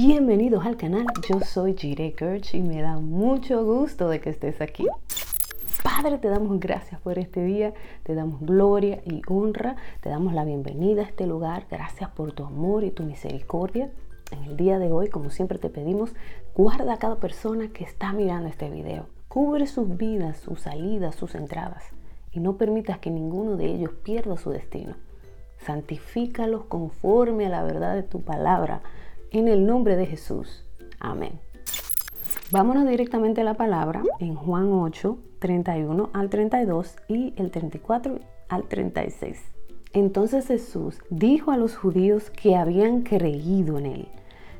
Bienvenidos al canal, yo soy Jire Kirch y me da mucho gusto de que estés aquí. Padre, te damos gracias por este día, te damos gloria y honra, te damos la bienvenida a este lugar, gracias por tu amor y tu misericordia. En el día de hoy, como siempre te pedimos, guarda a cada persona que está mirando este video. Cubre sus vidas, sus salidas, sus entradas y no permitas que ninguno de ellos pierda su destino. Santifícalos conforme a la verdad de tu palabra en el nombre de Jesús. Amén. Vámonos directamente a la palabra en Juan 8, 31 al 32 y el 34 al 36. Entonces Jesús dijo a los judíos que habían creído en él,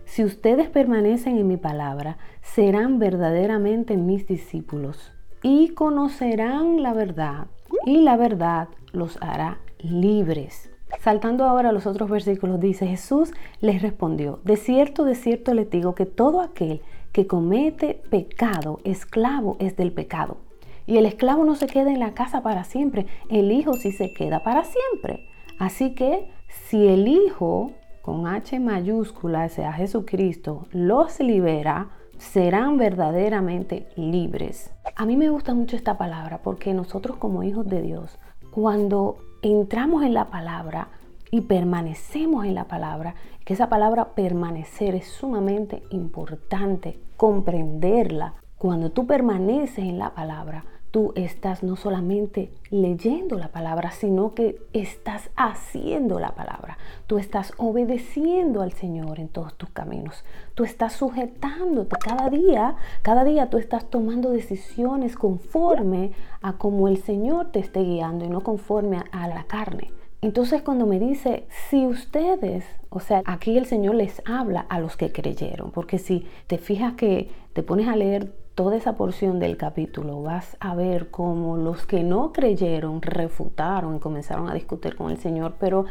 si ustedes permanecen en mi palabra, serán verdaderamente mis discípulos y conocerán la verdad y la verdad los hará libres. Saltando ahora a los otros versículos, dice Jesús les respondió, de cierto, de cierto les digo que todo aquel que comete pecado, esclavo es del pecado. Y el esclavo no se queda en la casa para siempre, el hijo sí se queda para siempre. Así que si el hijo, con H mayúscula, sea Jesucristo, los libera, serán verdaderamente libres. A mí me gusta mucho esta palabra porque nosotros como hijos de Dios, cuando entramos en la palabra y permanecemos en la palabra, que esa palabra permanecer es sumamente importante, comprenderla. Cuando tú permaneces en la palabra, tú estás no solamente leyendo la palabra, sino que estás haciendo la palabra. Tú estás obedeciendo al Señor en todos tus caminos. Tú estás sujetándote cada día, cada día tú estás tomando decisiones conforme a como el Señor te esté guiando y no conforme a, la carne. Entonces cuando me dice, si ustedes, o sea, aquí el Señor les habla a los que creyeron, porque si te fijas que te pones a leer toda esa porción del capítulo vas a ver cómo los que no creyeron refutaron y comenzaron a discutir con el Señor. Pero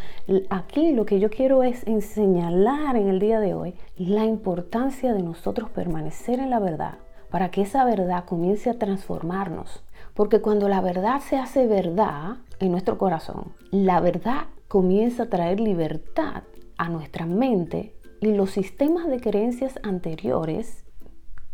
aquí lo que yo quiero es señalar en el día de hoy la importancia de nosotros permanecer en la verdad para que esa verdad comience a transformarnos. Porque cuando la verdad se hace verdad en nuestro corazón, la verdad comienza a traer libertad a nuestra mente y los sistemas de creencias anteriores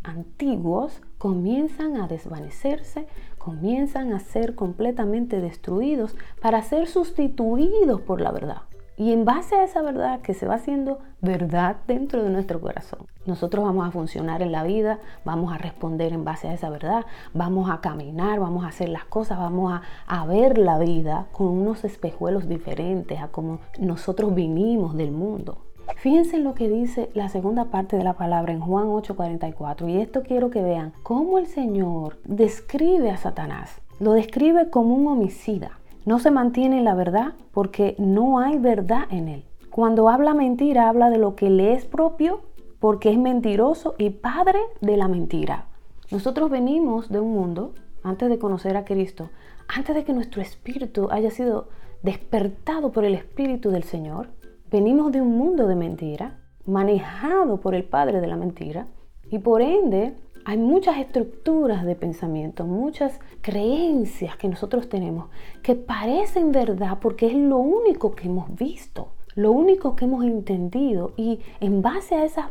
antiguos comienzan a desvanecerse, comienzan a ser completamente destruidos para ser sustituidos por la verdad. Y en base a esa verdad que se va haciendo verdad dentro de nuestro corazón, nosotros vamos a funcionar en la vida, vamos a responder en base a esa verdad, vamos a caminar, vamos a hacer las cosas, vamos a, ver la vida con unos espejuelos diferentes a como nosotros vinimos del mundo. Fíjense en lo que dice la segunda parte de la palabra en Juan 8:44 y esto quiero que vean cómo el Señor describe a Satanás. Lo describe como un homicida. No se mantiene en la verdad porque no hay verdad en él. Cuando habla mentira, habla de lo que le es propio porque es mentiroso y padre de la mentira. Nosotros venimos de un mundo, antes de conocer a Cristo, antes de que nuestro espíritu haya sido despertado por el Espíritu del Señor, Venimos de un mundo de mentira, manejado por el padre de la mentira, y por ende hay muchas estructuras de pensamiento, muchas creencias que nosotros tenemos que parecen verdad porque es lo único que hemos visto, lo único que hemos entendido y en base a esas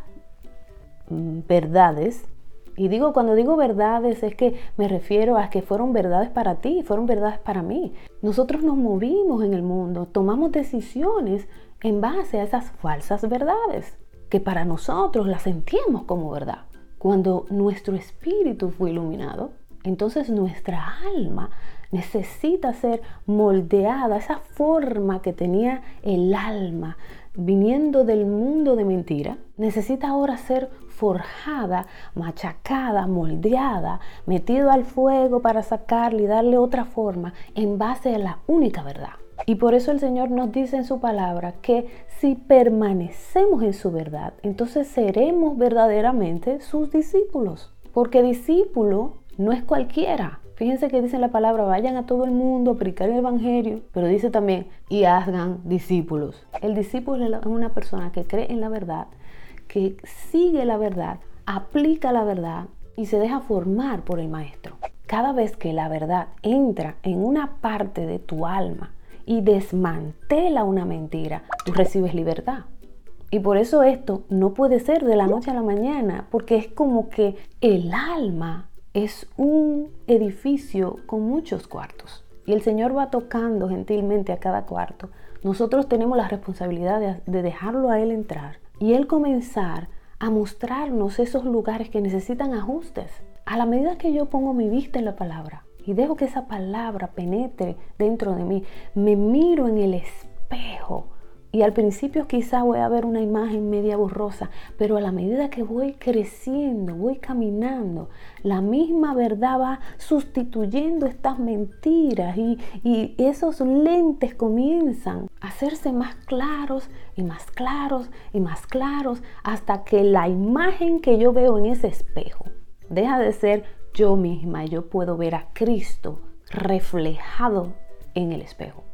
mm, verdades, y digo cuando digo verdades es que me refiero a que fueron verdades para ti, fueron verdades para mí. Nosotros nos movimos en el mundo, tomamos decisiones en base a esas falsas verdades, que para nosotros las sentimos como verdad. Cuando nuestro espíritu fue iluminado, entonces nuestra alma necesita ser moldeada, esa forma que tenía el alma viniendo del mundo de mentira, necesita ahora ser forjada, machacada, moldeada, metido al fuego para sacarle y darle otra forma en base a la única verdad. Y por eso el Señor nos dice en su palabra que si permanecemos en su verdad, entonces seremos verdaderamente sus discípulos. Porque discípulo no es cualquiera. Fíjense que dice la palabra, vayan a todo el mundo a predicar el Evangelio, pero dice también, y hagan discípulos. El discípulo es una persona que cree en la verdad, que sigue la verdad, aplica la verdad y se deja formar por el maestro. Cada vez que la verdad entra en una parte de tu alma, y desmantela una mentira, tú recibes libertad. Y por eso esto no puede ser de la noche a la mañana, porque es como que el alma es un edificio con muchos cuartos. Y el Señor va tocando gentilmente a cada cuarto. Nosotros tenemos la responsabilidad de, de dejarlo a Él entrar y Él comenzar a mostrarnos esos lugares que necesitan ajustes. A la medida que yo pongo mi vista en la palabra y dejo que esa palabra penetre dentro de mí, me miro en el espejo y al principio quizá voy a ver una imagen media borrosa, pero a la medida que voy creciendo, voy caminando, la misma verdad va sustituyendo estas mentiras y esos lentes comienzan a hacerse más claros y más claros y más claros hasta que la imagen que yo veo en ese espejo deja de ser yo misma. Yo puedo ver a Cristo reflejado en el espejo.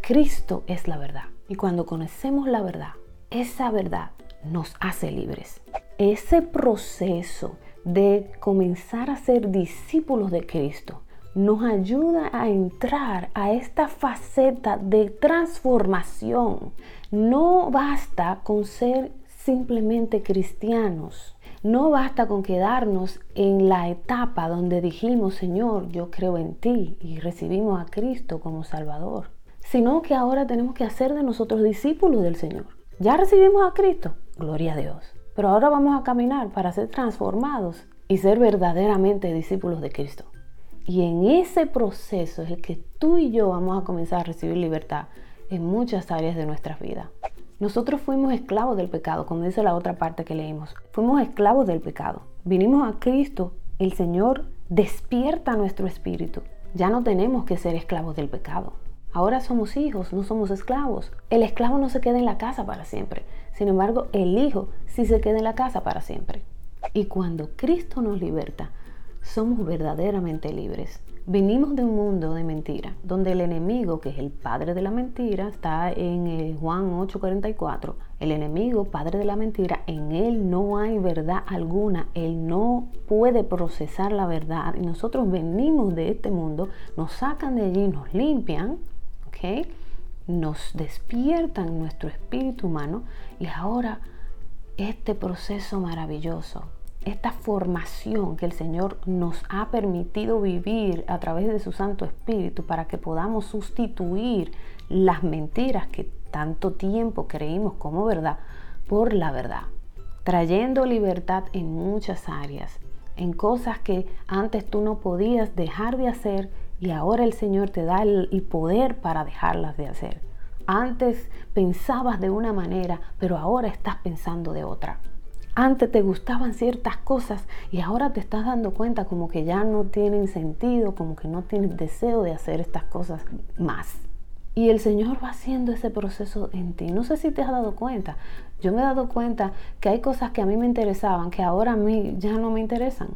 Cristo es la verdad. Y cuando conocemos la verdad, esa verdad nos hace libres. Ese proceso de comenzar a ser discípulos de Cristo nos ayuda a entrar a esta faceta de transformación. No basta con ser simplemente cristianos. No basta con quedarnos en la etapa donde dijimos, Señor, yo creo en ti y recibimos a Cristo como Salvador sino que ahora tenemos que hacer de nosotros discípulos del Señor. Ya recibimos a Cristo, gloria a Dios, pero ahora vamos a caminar para ser transformados y ser verdaderamente discípulos de Cristo. Y en ese proceso es el que tú y yo vamos a comenzar a recibir libertad en muchas áreas de nuestras vidas. Nosotros fuimos esclavos del pecado, como dice la otra parte que leímos. Fuimos esclavos del pecado. Vinimos a Cristo, el Señor despierta nuestro espíritu. Ya no tenemos que ser esclavos del pecado. Ahora somos hijos, no somos esclavos. El esclavo no se queda en la casa para siempre. Sin embargo, el hijo sí se queda en la casa para siempre. Y cuando Cristo nos liberta, somos verdaderamente libres. Venimos de un mundo de mentira, donde el enemigo, que es el padre de la mentira, está en el Juan 8:44. El enemigo, padre de la mentira, en él no hay verdad alguna. Él no puede procesar la verdad. Y nosotros venimos de este mundo, nos sacan de allí, nos limpian nos despiertan nuestro espíritu humano y ahora este proceso maravilloso, esta formación que el Señor nos ha permitido vivir a través de su Santo Espíritu para que podamos sustituir las mentiras que tanto tiempo creímos como verdad por la verdad, trayendo libertad en muchas áreas, en cosas que antes tú no podías dejar de hacer y ahora el Señor te da el, poder para dejarlas de hacer. Antes pensabas de una manera, pero ahora estás pensando de otra. Antes te gustaban ciertas cosas y ahora te estás dando cuenta como que ya no tienen sentido, como que no tienes deseo de hacer estas cosas más. Y el Señor va haciendo ese proceso en ti. No sé si te has dado cuenta. Yo me he dado cuenta que hay cosas que a mí me interesaban que ahora a mí ya no me interesan.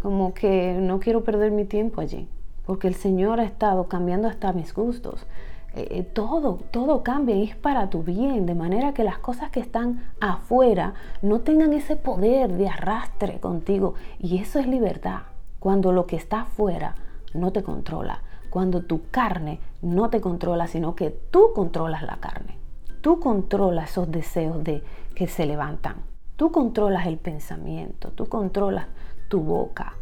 Como que no quiero perder mi tiempo allí porque el Señor ha estado cambiando hasta mis gustos. Eh, eh, todo, todo cambia y es para tu bien, de manera que las cosas que están afuera no tengan ese poder de arrastre contigo. Y eso es libertad, cuando lo que está afuera no te controla, cuando tu carne no te controla, sino que tú controlas la carne. Tú controlas esos deseos de que se levantan. Tú controlas el pensamiento, tú controlas tu boca,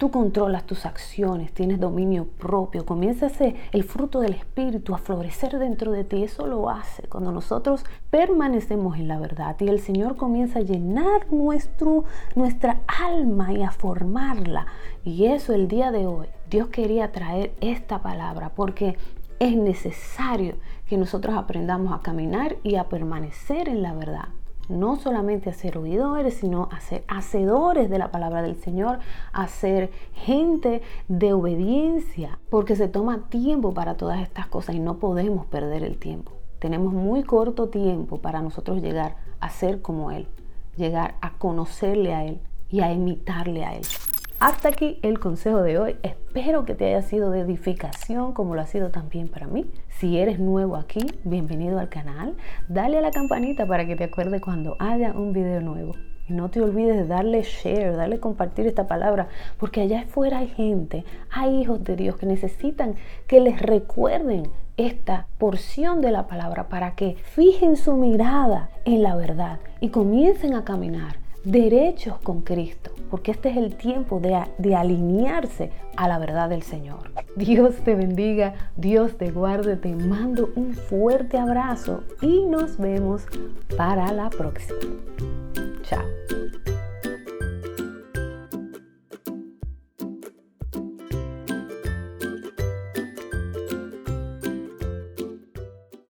Tú controlas tus acciones, tienes dominio propio, comienza ese, el fruto del Espíritu a florecer dentro de ti. Eso lo hace cuando nosotros permanecemos en la verdad y el Señor comienza a llenar nuestro, nuestra alma y a formarla. Y eso el día de hoy, Dios quería traer esta palabra porque es necesario que nosotros aprendamos a caminar y a permanecer en la verdad no solamente a ser oidores, sino a ser hacedores de la palabra del Señor, a ser gente de obediencia, porque se toma tiempo para todas estas cosas y no podemos perder el tiempo. Tenemos muy corto tiempo para nosotros llegar a ser como Él, llegar a conocerle a Él y a imitarle a Él. Hasta aquí el consejo de hoy. Espero que te haya sido de edificación como lo ha sido también para mí. Si eres nuevo aquí, bienvenido al canal. Dale a la campanita para que te acuerde cuando haya un video nuevo. Y no te olvides de darle share, darle compartir esta palabra, porque allá afuera hay gente, hay hijos de Dios que necesitan que les recuerden esta porción de la palabra para que fijen su mirada en la verdad y comiencen a caminar derechos con Cristo, porque este es el tiempo de, de, alinearse a la verdad del Señor. Dios te bendiga, Dios te guarde, te mando un fuerte abrazo y nos vemos para la próxima. Chao.